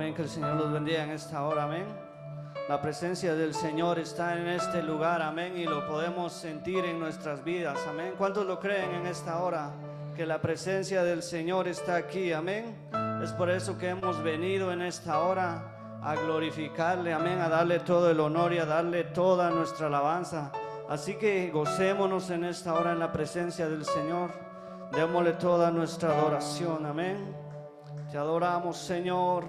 Amén, que el Señor los bendiga en esta hora, amén. La presencia del Señor está en este lugar, amén, y lo podemos sentir en nuestras vidas, amén. ¿Cuántos lo creen en esta hora? Que la presencia del Señor está aquí, amén. Es por eso que hemos venido en esta hora a glorificarle, amén, a darle todo el honor y a darle toda nuestra alabanza. Así que gocémonos en esta hora en la presencia del Señor. Démosle toda nuestra adoración, amén. Te adoramos, Señor.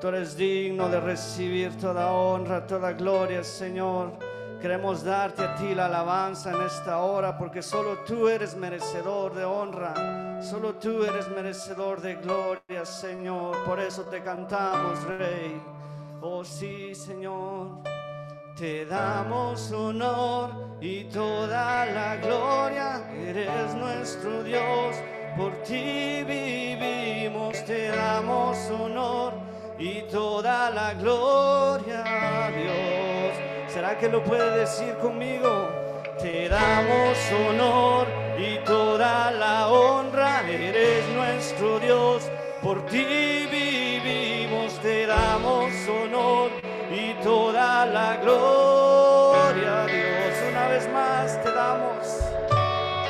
Tú eres digno de recibir toda honra, toda gloria, Señor. Queremos darte a ti la alabanza en esta hora porque solo tú eres merecedor de honra. Solo tú eres merecedor de gloria, Señor. Por eso te cantamos, Rey. Oh sí, Señor. Te damos honor y toda la gloria. Eres nuestro Dios. Por ti vivimos. Te damos honor y toda la gloria a Dios. ¿Será que lo puede decir conmigo? Te damos honor y toda la honra, eres nuestro Dios, por ti vivimos, te damos honor y toda la gloria a Dios. Una vez más te damos,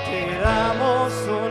te damos honor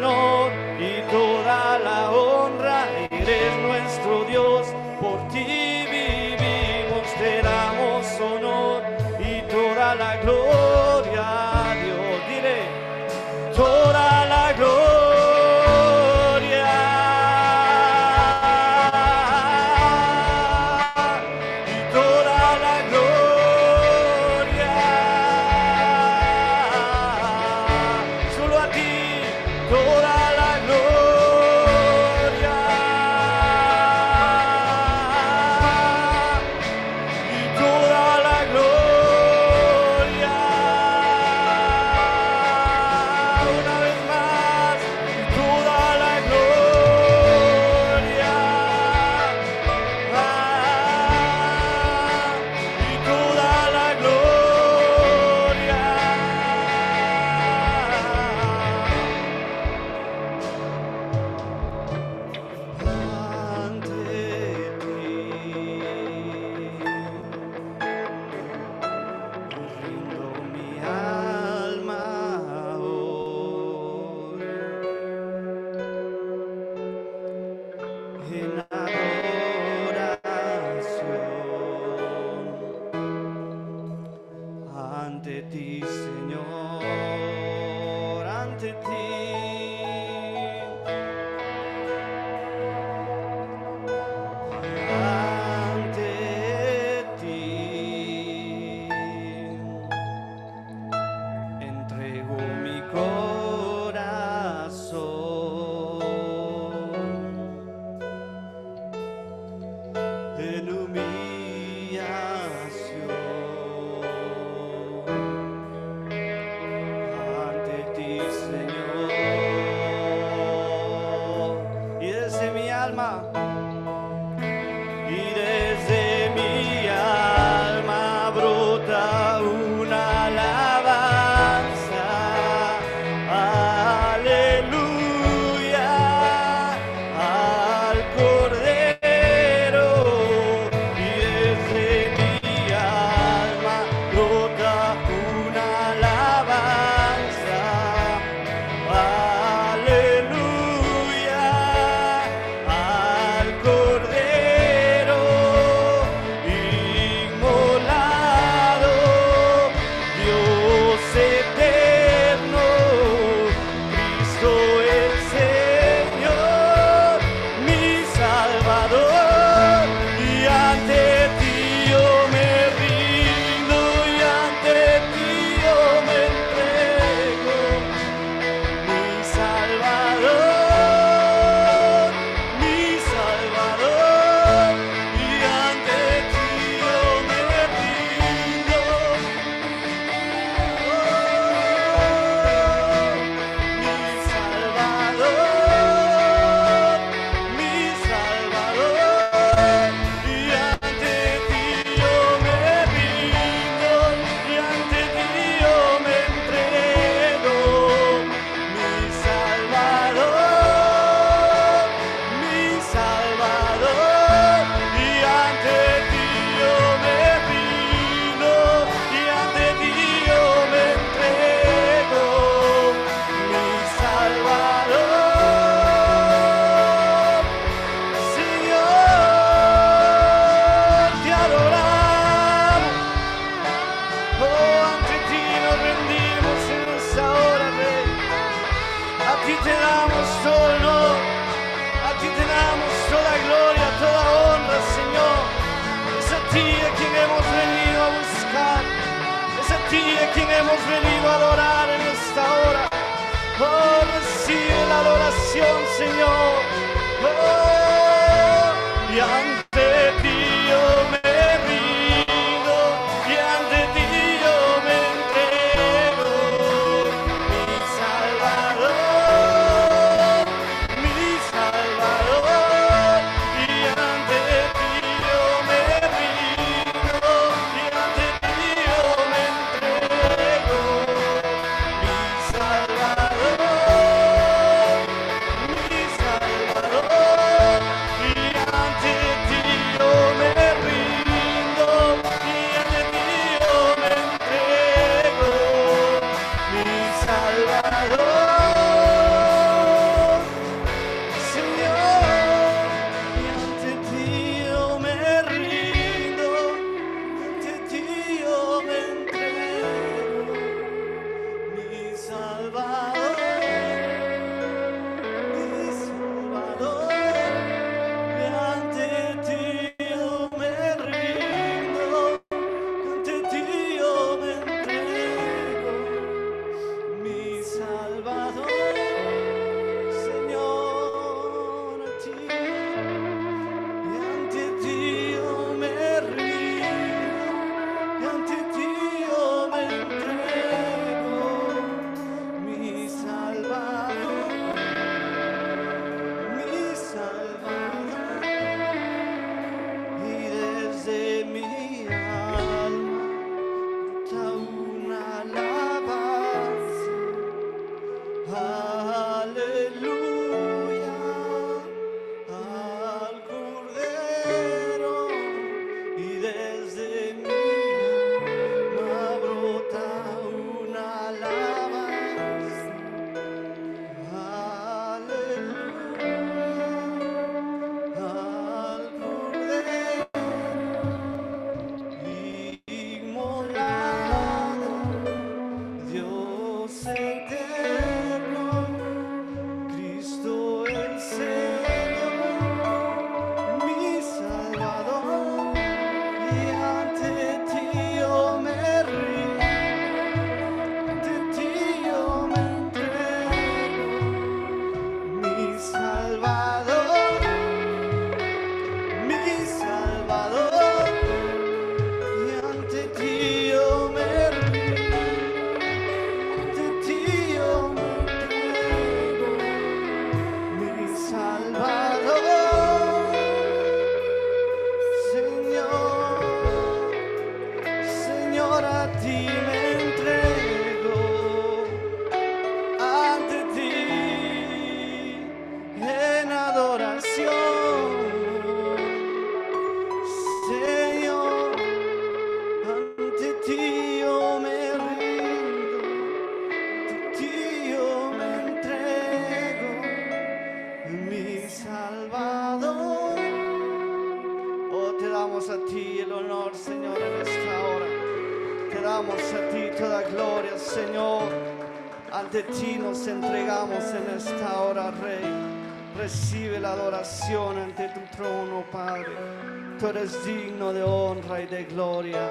Tú eres digno de honra y de gloria.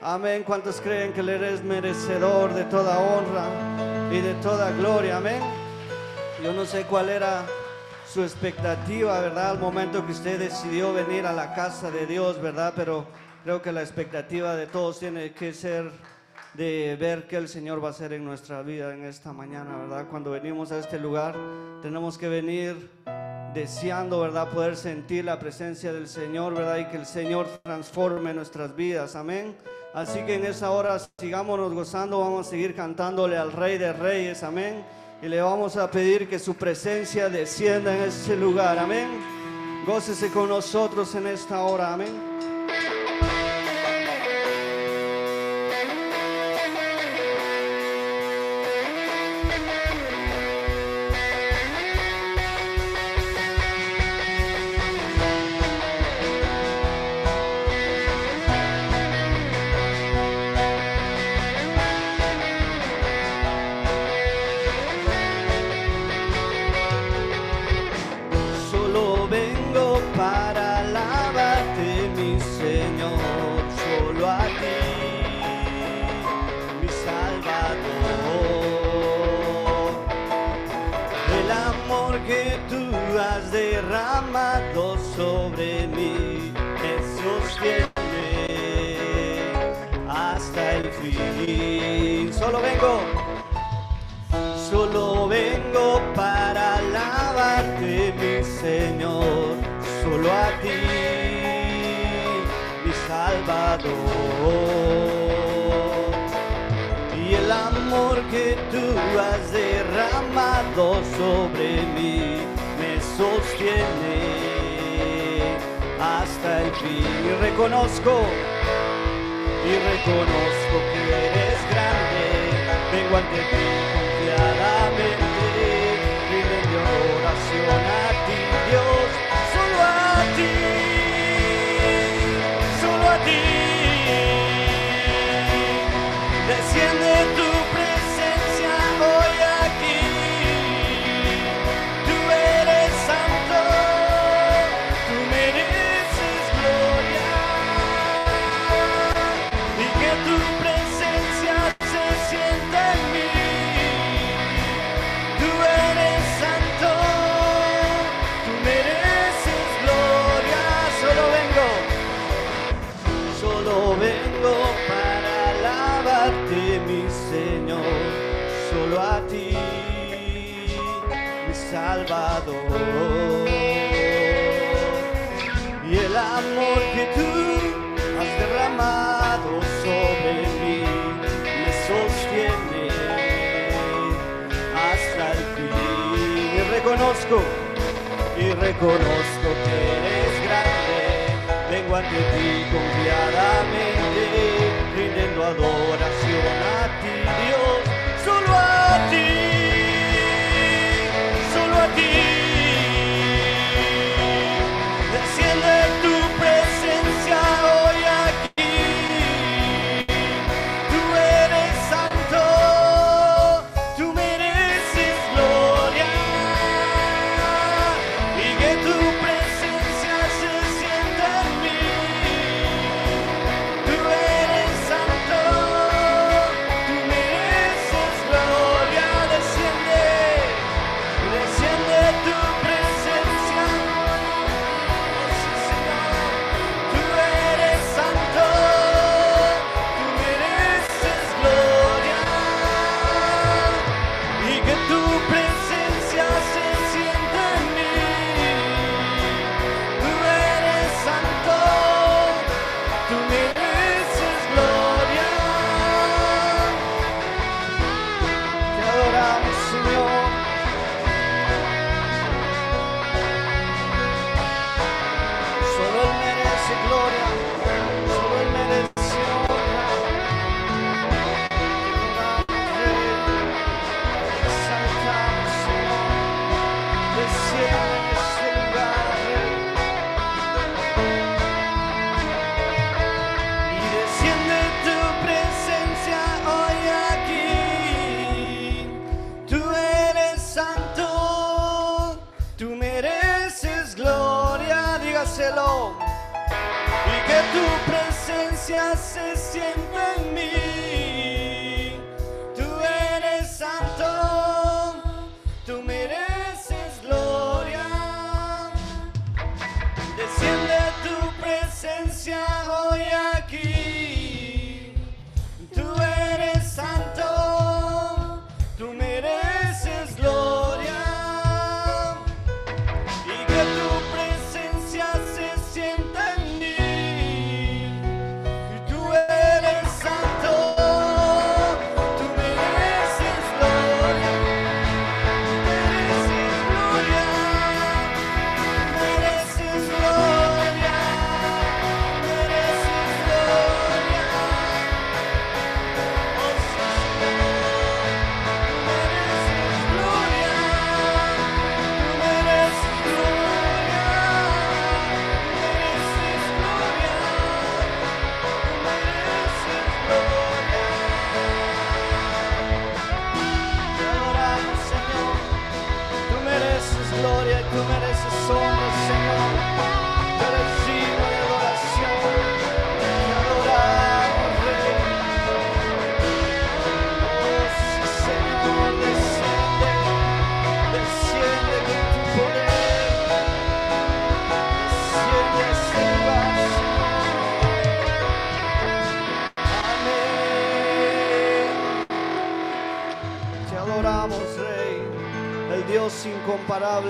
Amén. ¿Cuántos creen que eres merecedor de toda honra y de toda gloria? Amén. Yo no sé cuál era su expectativa, ¿verdad? Al momento que usted decidió venir a la casa de Dios, ¿verdad? Pero creo que la expectativa de todos tiene que ser de ver qué el Señor va a hacer en nuestra vida en esta mañana, ¿verdad? Cuando venimos a este lugar, tenemos que venir deseando, ¿verdad? Poder sentir la presencia del Señor, ¿verdad? Y que el Señor transforme nuestras vidas, amén. Así que en esa hora sigámonos gozando, vamos a seguir cantándole al Rey de Reyes, amén. Y le vamos a pedir que su presencia descienda en este lugar, amén. Gócese con nosotros en esta hora, amén. Solo vengo, solo vengo para alabarte, mi Señor, solo a ti, mi Salvador. Y el amor que tú has derramado sobre mí me sostiene hasta el fin. Reconozco, y reconozco que. Vengo ante ti confiadamente, rindiendo oración a ti, Dios, solo a ti, solo a ti. Desciende Y el amor que tú has derramado sobre mí me sostiene hasta el fin. Y reconozco y reconozco que eres grande. Vengo ante ti confiadamente, rindiendo adoración a ti, que tu presencia se sienta en mí.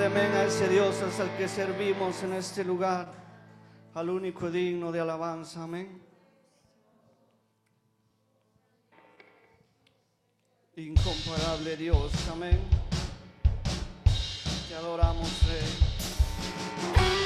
Amén. A ese Dios el que servimos en este lugar. Al único digno de alabanza, amén. Incomparable Dios, amén. Te adoramos, Rey.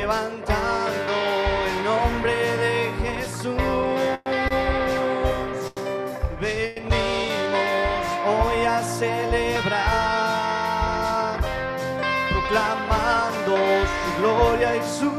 Levantando el nombre de Jesús. Venimos hoy a celebrar, proclamando su gloria y su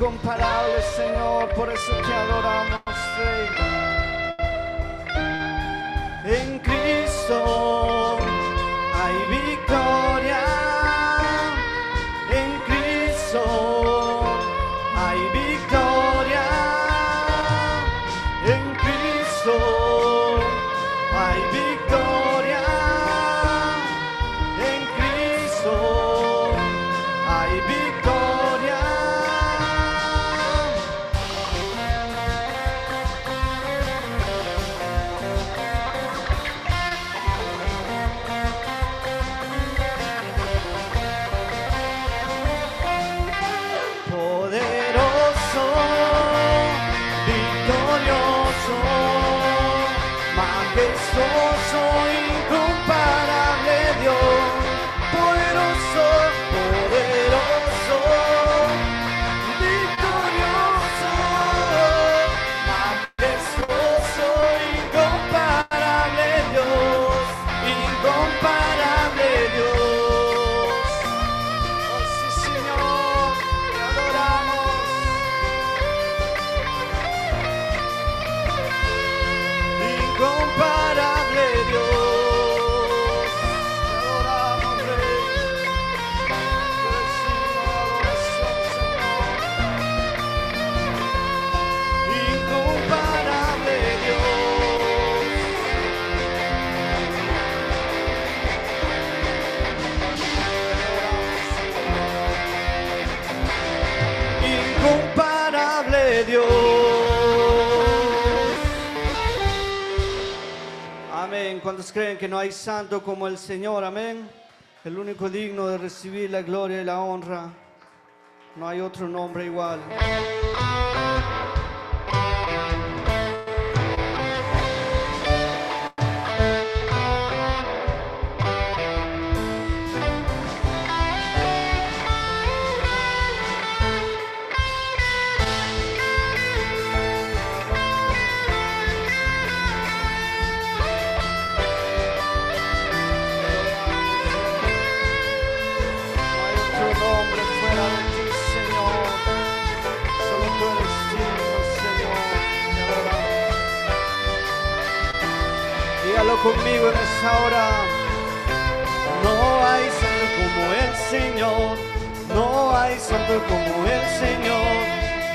incomparable, Señor, por eso te adoramos, no hay santo como el Señor? Amén. El único digno de recibir la gloria y la honra. No hay otro nombre igual. Dígalo conmigo en esta hora. No hay santo como el Señor. No hay santo como el Señor.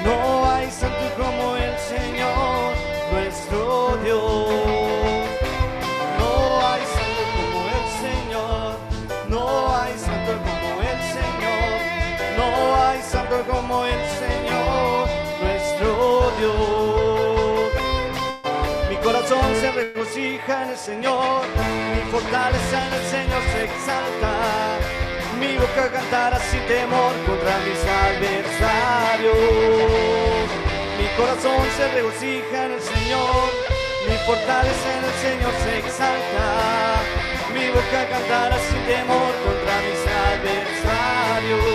No hay santo como el Señor, nuestro Dios. No hay santo como el Señor. No hay santo como el Señor. No hay santo como el Señor, se regocija en el Señor, mi fortaleza en el Señor se exalta. Mi boca cantará sin temor contra mis adversarios. Mi corazón se regocija en el Señor, mi fortaleza en el Señor se exalta. Mi boca cantará sin temor contra mis adversarios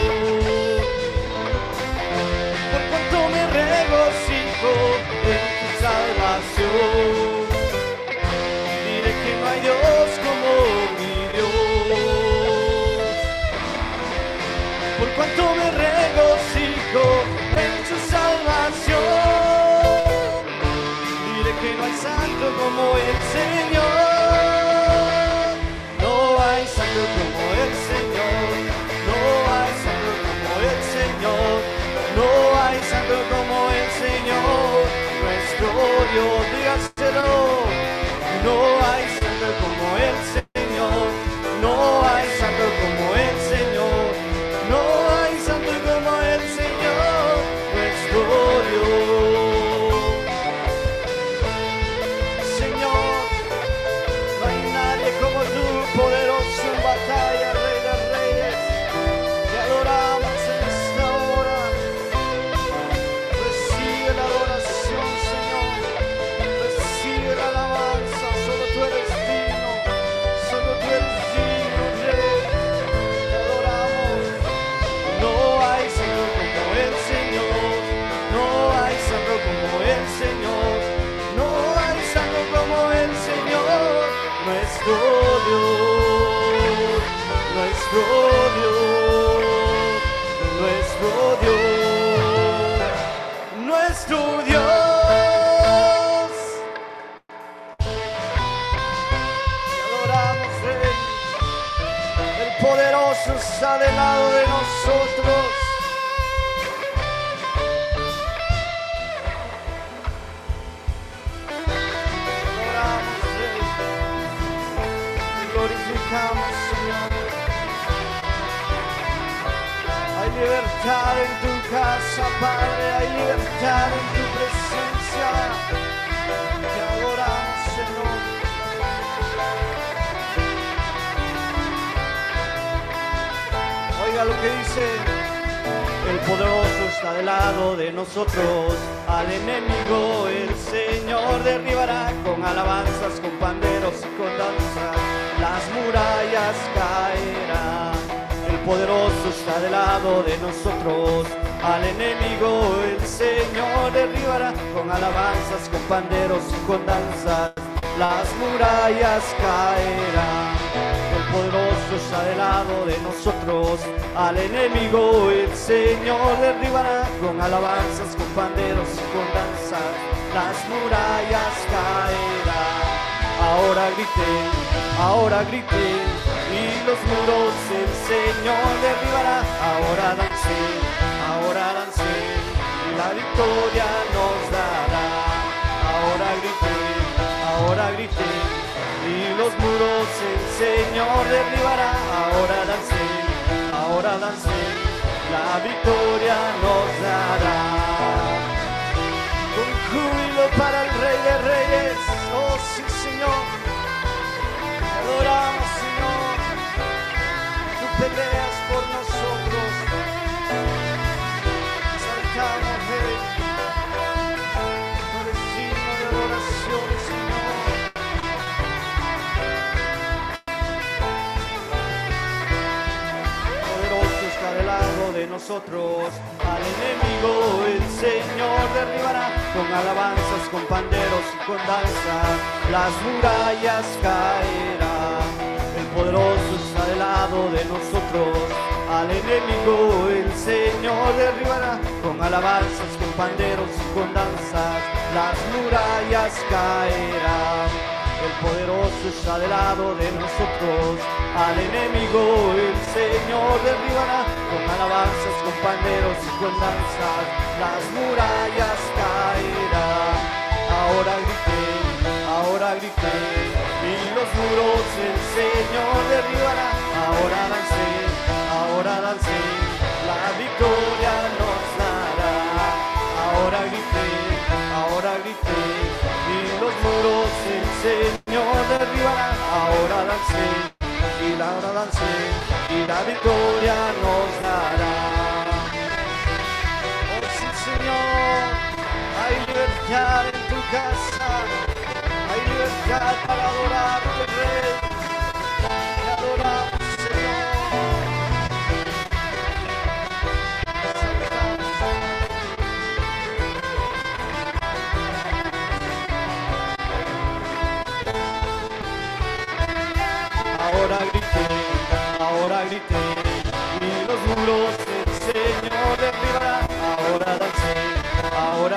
por cuanto me regocijo en tu salvación. Por cuanto me regocijo en tu salvación. Diré que no hay santo como el Señor. No hay santo como el Señor. No hay santo como el Señor. No hay santo como el Señor, nuestro Dios, dígaselo. No hay santo como el Señor, Derribará con alabanzas, con panderos y con danzas. Las murallas caerán. Ahora griten, ahora griten. Y los muros el Señor derribará. Ahora dancen, ahora dancen. Y la victoria nos dará. Ahora griten, ahora griten. Y los muros el Señor derribará. Ahora dancen, ahora dancen. La victoria nos dará. Con júbilo para el Rey de Reyes. Oh, sí, Señor. Adoramos, Señor. Tú peleas por nosotros. De nosotros. Al enemigo el Señor derribará con alabanzas, con panderos y con danza. Las murallas caerán. El poderoso está del lado de nosotros. Al enemigo el Señor derribará con alabanzas, con panderos y con danzas. Las murallas caerán. Poderoso está del lado de nosotros. Al enemigo el Señor derribará con alabanzas, con panderos y con danzas. Las murallas caerán. Ahora grité, ahora grité. Y los muros el Señor derribará. Ahora dancé, ahora dancé. La victoria nos dará. Ahora grité, ahora grité. Y los muros el Señor derribará. Ahora dancé, y la hora dancé. Y la victoria nos dará. Oh sí, Señor, hay libertad en tu casa, hay libertad para adorar al Rey.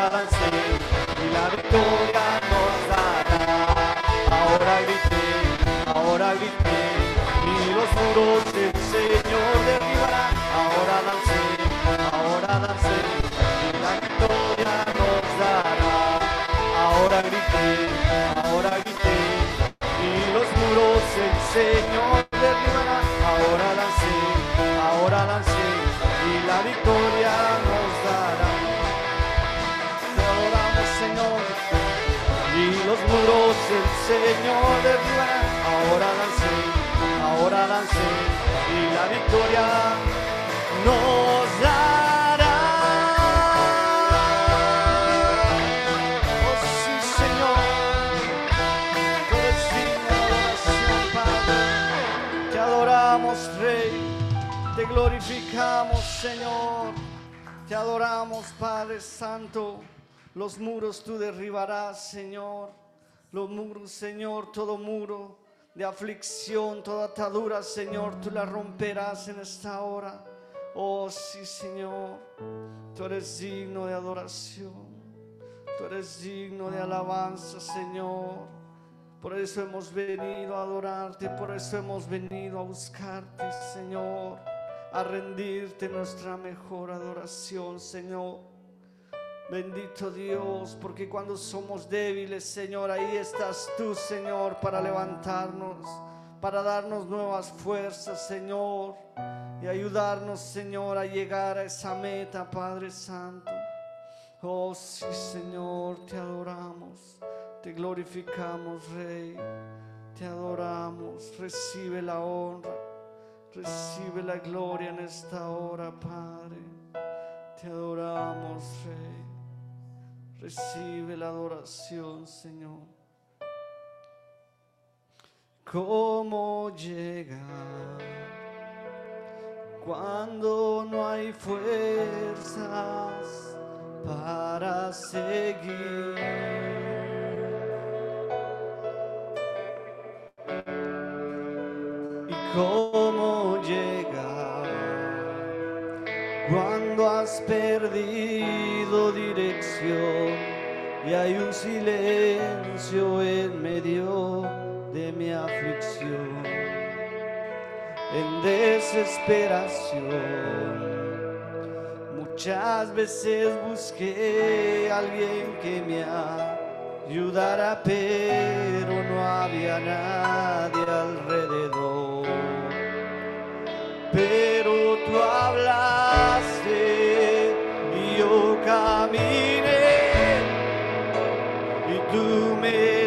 Y la victoria nos dará. Ahora grité, ahora grité, y los muros el Señor derribará. Ahora dancé, ahora dancé, y la victoria nos dará. Ahora grité, ahora grité, y los muros el Señor Señor derribará. Ahora lancé, ahora lancé, y la victoria nos dará. Oh, sí, Señor. Todo de adoración, Padre. Te adoramos, Rey. Te glorificamos, Señor. Te adoramos, Padre Santo. Los muros tú derribarás, Señor. Los muros, Señor, todo muro de aflicción, toda atadura, Señor, tú la romperás en esta hora. Oh, sí, Señor. Tú eres digno de adoración. Tú eres digno de alabanza, Señor. Por eso hemos venido a adorarte, por eso hemos venido a buscarte, Señor, a rendirte nuestra mejor adoración, Señor. Bendito Dios, porque cuando somos débiles, Señor, ahí estás tú, Señor, para levantarnos, para darnos nuevas fuerzas, Señor, y ayudarnos, Señor, a llegar a esa meta, Padre Santo. Oh sí, Señor, te adoramos, te glorificamos, Rey, te adoramos. Recibe la honra, recibe la gloria en esta hora, Padre. Te adoramos, Rey. Recibe la adoración, Señor. ¿Cómo llegar cuando no hay fuerzas para seguir? ¿Y cómo llegar cuando has perdido dirección y hay un silencio en medio de mi aflicción? En desesperación. Muchas veces busqué a alguien que me ayudara, pero no había nadie alrededor. Pero tú hablaste me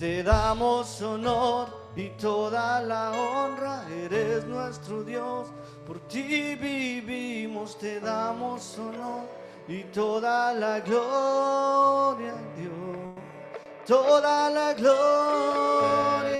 Te damos honor y toda la honra, eres nuestro Dios, por ti vivimos, te damos honor y toda la gloria, Dios. Toda la gloria,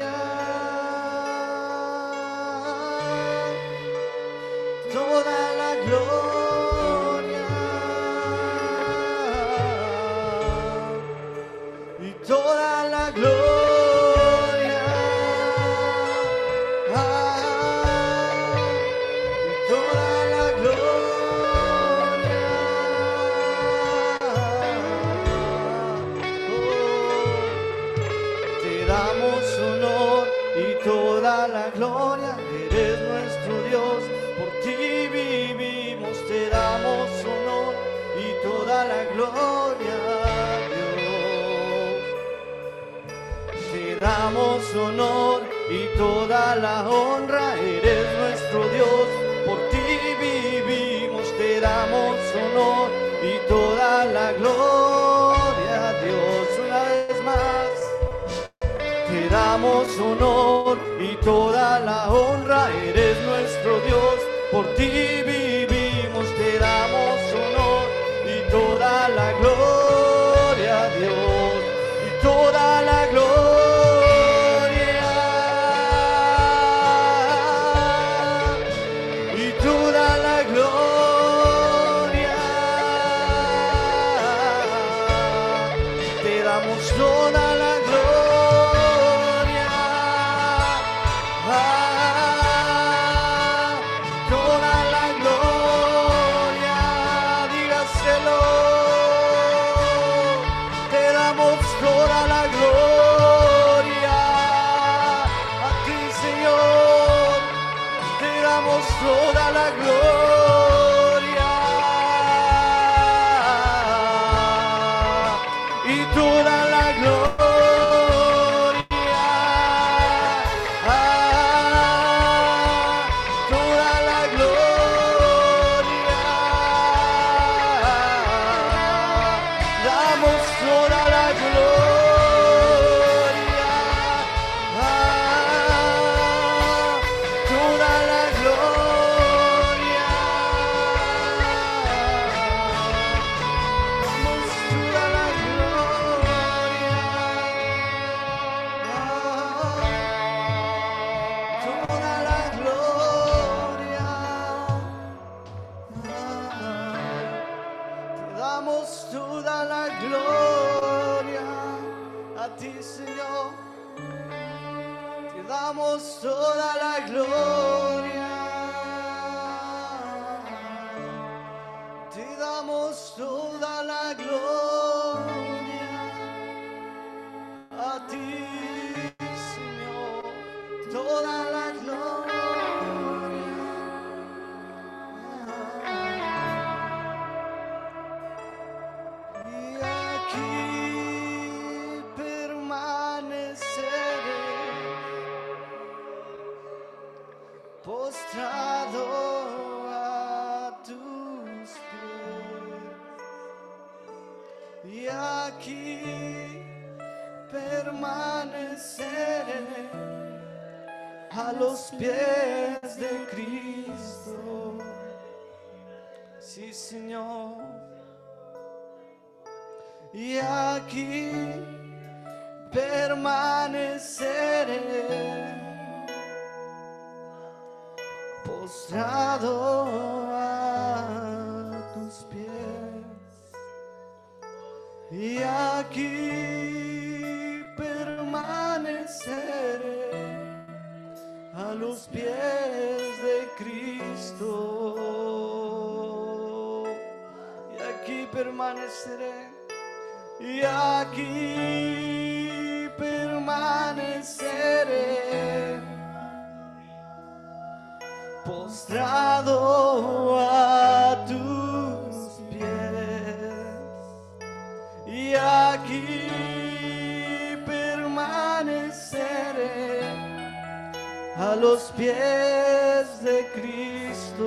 la honra, eres nuestro Dios, por ti vivimos, te damos honor y toda la gloria, Dios, una vez más. Te damos honor y toda la honra, eres nuestro Dios, por ti vivimos, aquí permaneceré a los pies de Cristo. Sí, Señor. Y aquí permaneceré postrado y aquí permaneceré a los pies de Cristo. Y aquí permaneceré y aquí permaneceré. Postrado los pies de Cristo.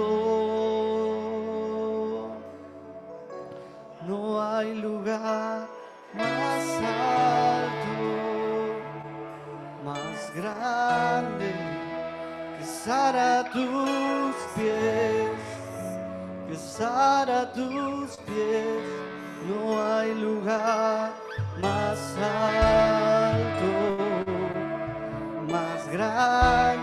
No hay lugar más alto, más grande que estar a tus pies, que estar a tus pies. No hay lugar más alto más grande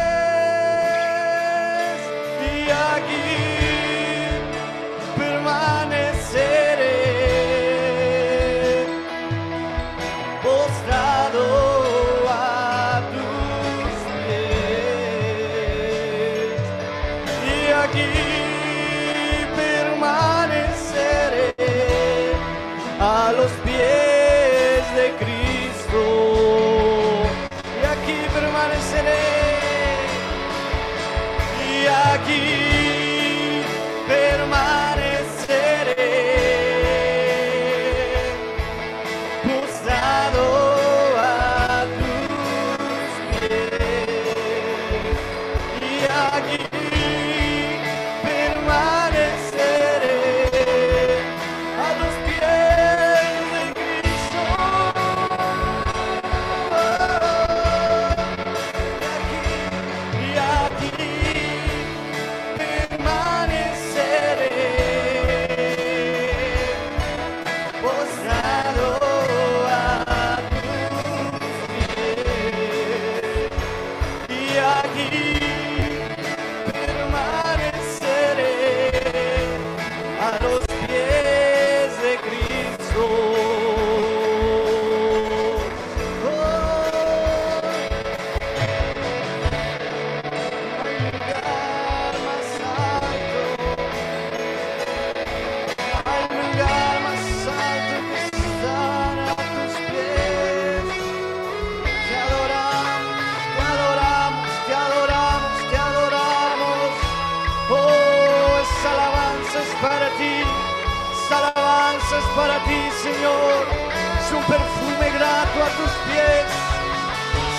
A tus pies.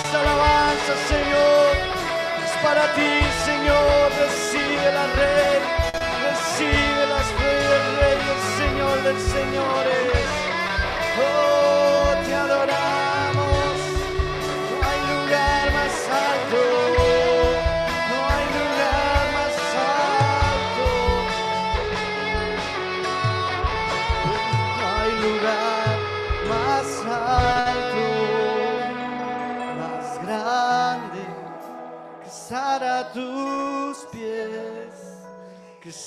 Esta alabanza, Señor, es para ti, Señor. Recibe la rey, recibe las reyes del rey, el Señor de señores. Oh,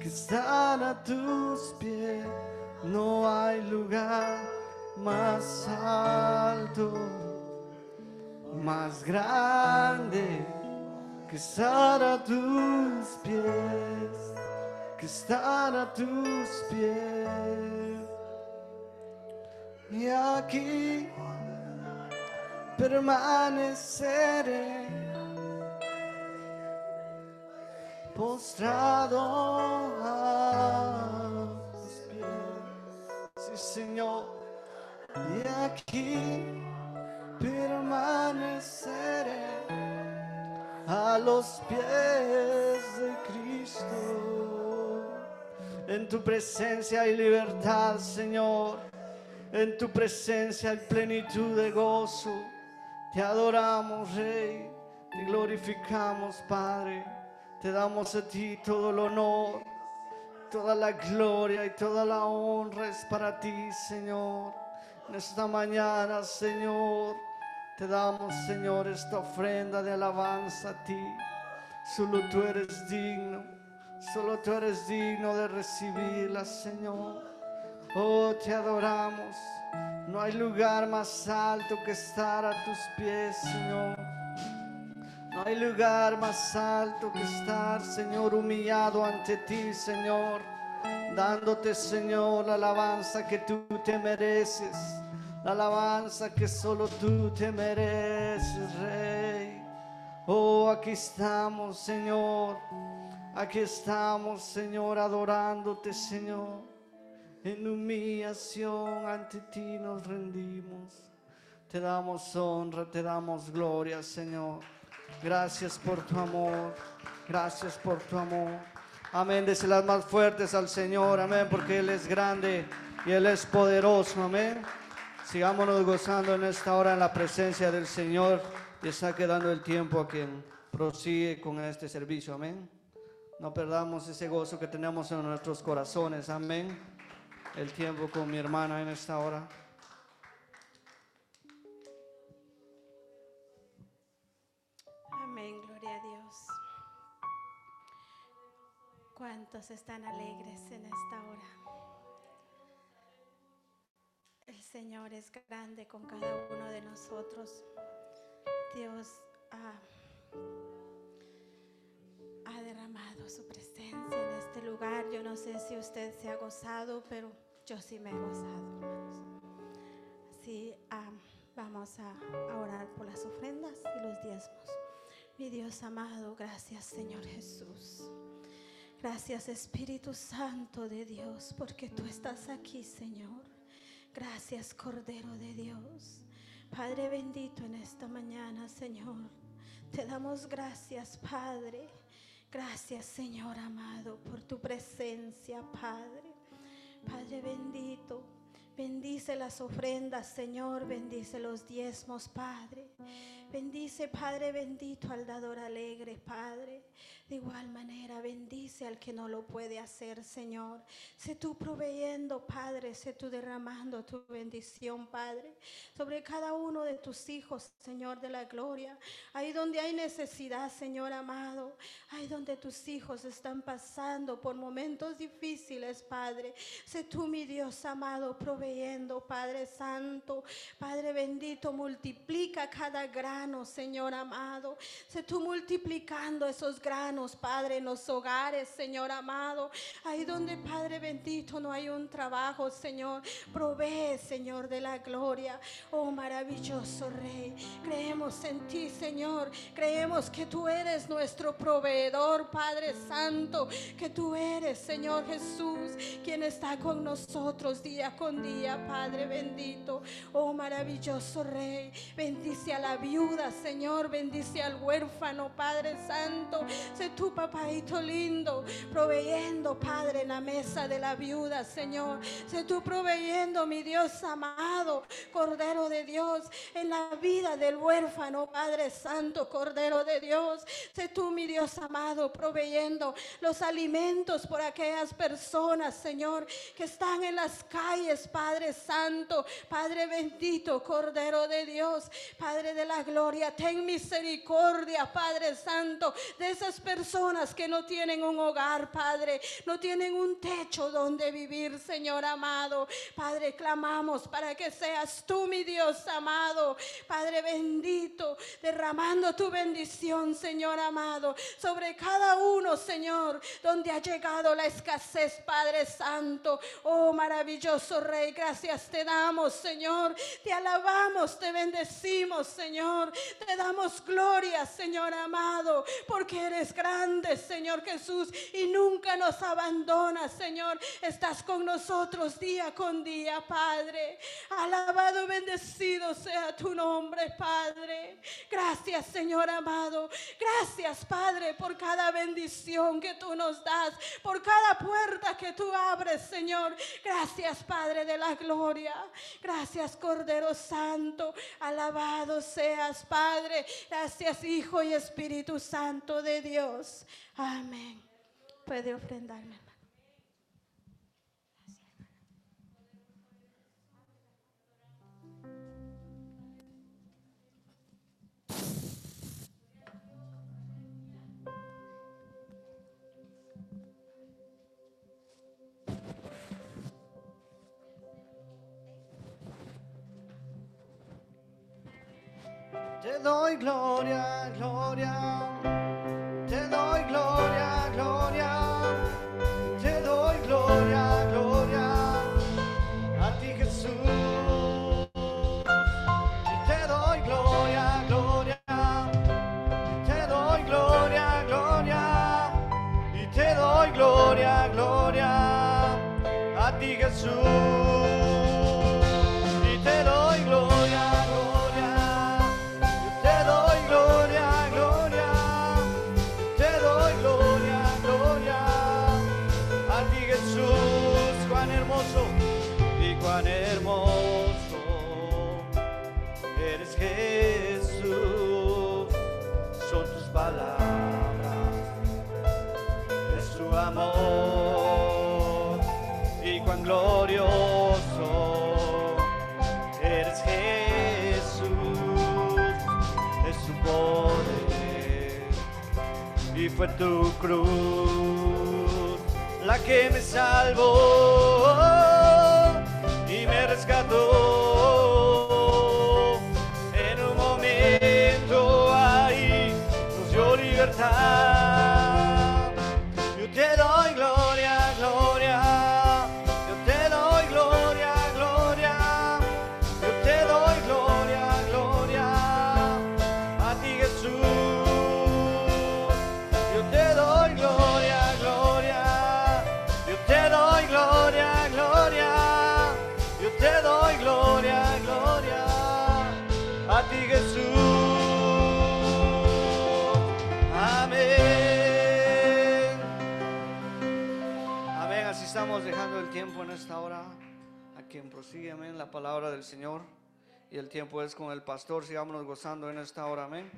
que estar a tus pies. No hay lugar más alto, más grande que estar a tus pies, que estar a tus pies. Y aquí permaneceré postrado a tus pies. Sí, Señor. Y aquí permaneceré a los pies de Cristo. En tu presencia hay libertad, Señor. En tu presencia hay plenitud de gozo. Te adoramos, Rey. Te glorificamos, Padre. Te damos a ti todo el honor, toda la gloria y toda la honra es para ti, Señor. En esta mañana, Señor, te damos, Señor, esta ofrenda de alabanza a ti. Solo tú eres digno, solo tú eres digno de recibirla, Señor. Oh, te adoramos. No hay lugar más alto que estar a tus pies, Señor. No hay lugar más alto que estar, Señor, humillado ante ti, Señor. Dándote, Señor, la alabanza que tú te mereces. La alabanza que solo tú te mereces, Rey. Oh, aquí estamos, Señor. Aquí estamos, Señor, adorándote, Señor. En humillación ante ti nos rendimos. Te damos honra, te damos gloria, Señor. Gracias por tu amor. Gracias por tu amor. Amén. las más fuertes al Señor. Amén. Porque Él es grande y Él es poderoso. Amén. Sigámonos gozando en esta hora en la presencia del Señor. Y está quedando el tiempo a quien prosigue con este servicio. Amén. No perdamos ese gozo que tenemos en nuestros corazones. Amén el tiempo con mi hermana en esta hora. ¿Cuántos están alegres en esta hora? El Señor es grande con cada uno de nosotros. Dios ha derramado su presencia en este lugar. Yo no sé si usted se ha gozado, pero yo sí me he gozado, hermanos. Así vamos a, a orar por las ofrendas y los diezmos. Mi Dios amado, gracias Señor Jesús. Gracias Espíritu Santo de Dios, porque tú estás aquí, Señor. Gracias Cordero de Dios. Padre bendito en esta mañana, Señor. Te damos gracias, Padre Gracias, Señor amado, por tu presencia, Padre. Padre bendito, bendice las ofrendas, Señor, bendice los diezmos, Padre. Bendice, Padre bendito, al dador alegre, Padre. De igual manera, bendice al que no lo puede hacer, Señor. Sé tú proveyendo, Padre, sé tú derramando tu bendición, Padre, sobre cada uno de tus hijos, Señor de la gloria. Ahí donde hay necesidad, Señor amado. Ahí donde tus hijos están pasando por momentos difíciles, Padre. Sé tú, mi Dios amado, proveyendo, Padre Santo. Padre bendito, multiplica cada grano, Señor amado. Sé tú multiplicando esos granos Padre, en los hogares, Señor amado. Ahí donde, Padre bendito, no hay un trabajo, Señor. Provee, Señor, de la gloria. Oh, maravilloso Rey. Creemos en ti, Señor. Creemos que tú eres nuestro proveedor, Padre Santo. Que tú eres, Señor Jesús, quien está con nosotros día con día, Padre bendito. Oh, maravilloso Rey. Bendice a la viuda, Señor. Bendice al huérfano, Padre Santo tu papaito lindo, proveyendo, Padre, en la mesa de la viuda, Señor. Sé tú proveyendo, mi Dios amado, Cordero de Dios, en la vida del huérfano, Padre Santo, Cordero de Dios. Sé tú, mi Dios amado, proveyendo los alimentos por aquellas personas, Señor, que están en las calles, Padre Santo, Padre bendito, Cordero de Dios, Padre de la gloria. Ten misericordia, Padre Santo, de esas personas que no tienen un hogar, Padre, no tienen un techo donde vivir, Señor amado. Padre, clamamos para que seas tú, mi Dios amado, Padre bendito, derramando tu bendición, Señor amado, sobre cada uno, Señor, donde ha llegado la escasez, Padre Santo. Oh, maravilloso Rey, gracias te damos, Señor. Te alabamos, te bendecimos, Señor. Te damos gloria, Señor amado, porque eres grande Señor Jesús, y nunca nos abandonas, Señor. Estás con nosotros día con día, Padre. Alabado bendecido sea tu nombre, Padre. Gracias, Señor amado. Gracias, Padre, por cada bendición que tú nos das, por cada puerta que tú abres, Señor. Gracias, Padre de la gloria. Gracias, Cordero Santo. Alabado seas, Padre. Gracias, Hijo y Espíritu Santo de Dios. Amén. Puede ofrendarme, doy gloria, gloria. Te doy gloria, gloria. Fue tu cruz la que me salvó y me rescató. Prosigue, amén, la palabra del Señor. Y el tiempo es con el pastor. Sigámonos gozando en esta hora, amén.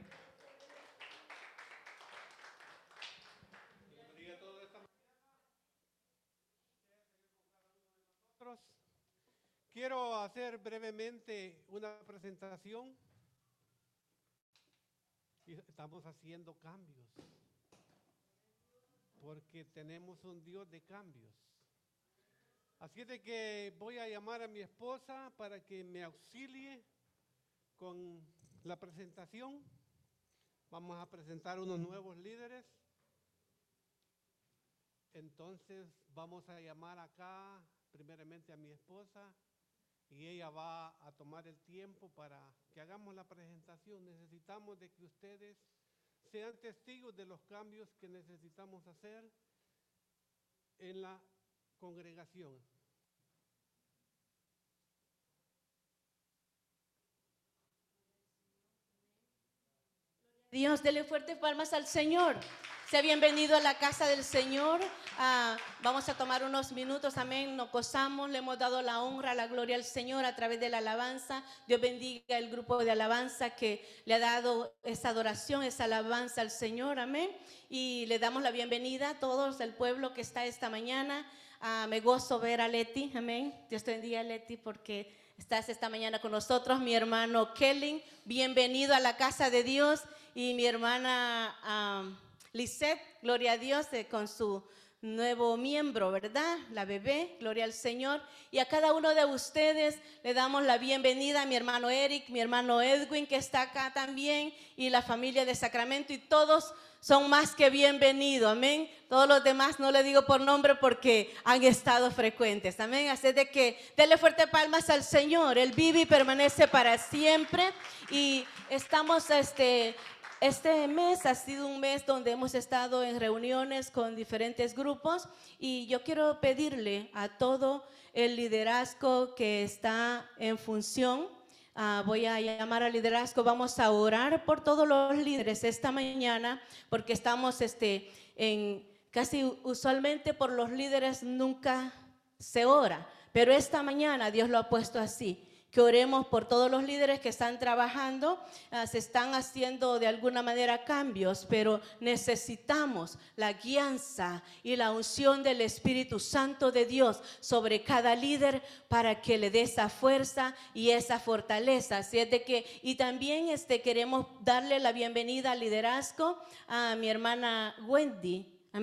Quiero hacer brevemente una presentación. Estamos haciendo cambios. Porque tenemos un Dios de cambios. Así de que voy a llamar a mi esposa para que me auxilie con la presentación. Vamos a presentar unos nuevos líderes. Entonces vamos a llamar acá primeramente a mi esposa y ella va a tomar el tiempo para que hagamos la presentación. Necesitamos de que ustedes sean testigos de los cambios que necesitamos hacer en la congregación. Dios, dele fuertes palmas al Señor. Sea bienvenido a la casa del Señor. Ah, vamos a tomar unos minutos, amén. Nos gozamos, le hemos dado la honra, la gloria al Señor a través de la alabanza. Dios bendiga el grupo de alabanza que le ha dado esa adoración, esa alabanza al Señor, amén. Y le damos la bienvenida a todos el pueblo que está esta mañana. Ah, me gozo ver a Leti, amén. Dios te bendiga, Leti, porque estás esta mañana con nosotros. Mi hermano Kelly, bienvenido a la casa de Dios. Y mi hermana ah, Lisette, gloria a Dios, eh, con su nuevo miembro, ¿verdad? La bebé, gloria al Señor. Y a cada uno de ustedes le damos la bienvenida a mi hermano Eric, mi hermano Edwin, que está acá también, y la familia de Sacramento, y todos son más que bienvenidos, amén. Todos los demás no le digo por nombre porque han estado frecuentes, amén. Así de que denle fuerte palmas al Señor, Él vive y permanece para siempre. Y estamos, este, este mes ha sido un mes donde hemos estado en reuniones con diferentes grupos y yo quiero pedirle a todo el liderazgo que está en función, ah, voy a llamar al liderazgo, vamos a orar por todos los líderes esta mañana porque estamos este, en casi usualmente por los líderes nunca se ora, pero esta mañana Dios lo ha puesto así que oremos por todos los líderes que están trabajando. ah, se están haciendo de alguna manera cambios, pero necesitamos la guianza y la unción del Espíritu Santo de Dios sobre cada líder para que le dé esa fuerza y esa fortaleza. Así es de que, y también este, queremos darle la bienvenida al liderazgo a mi hermana Wendy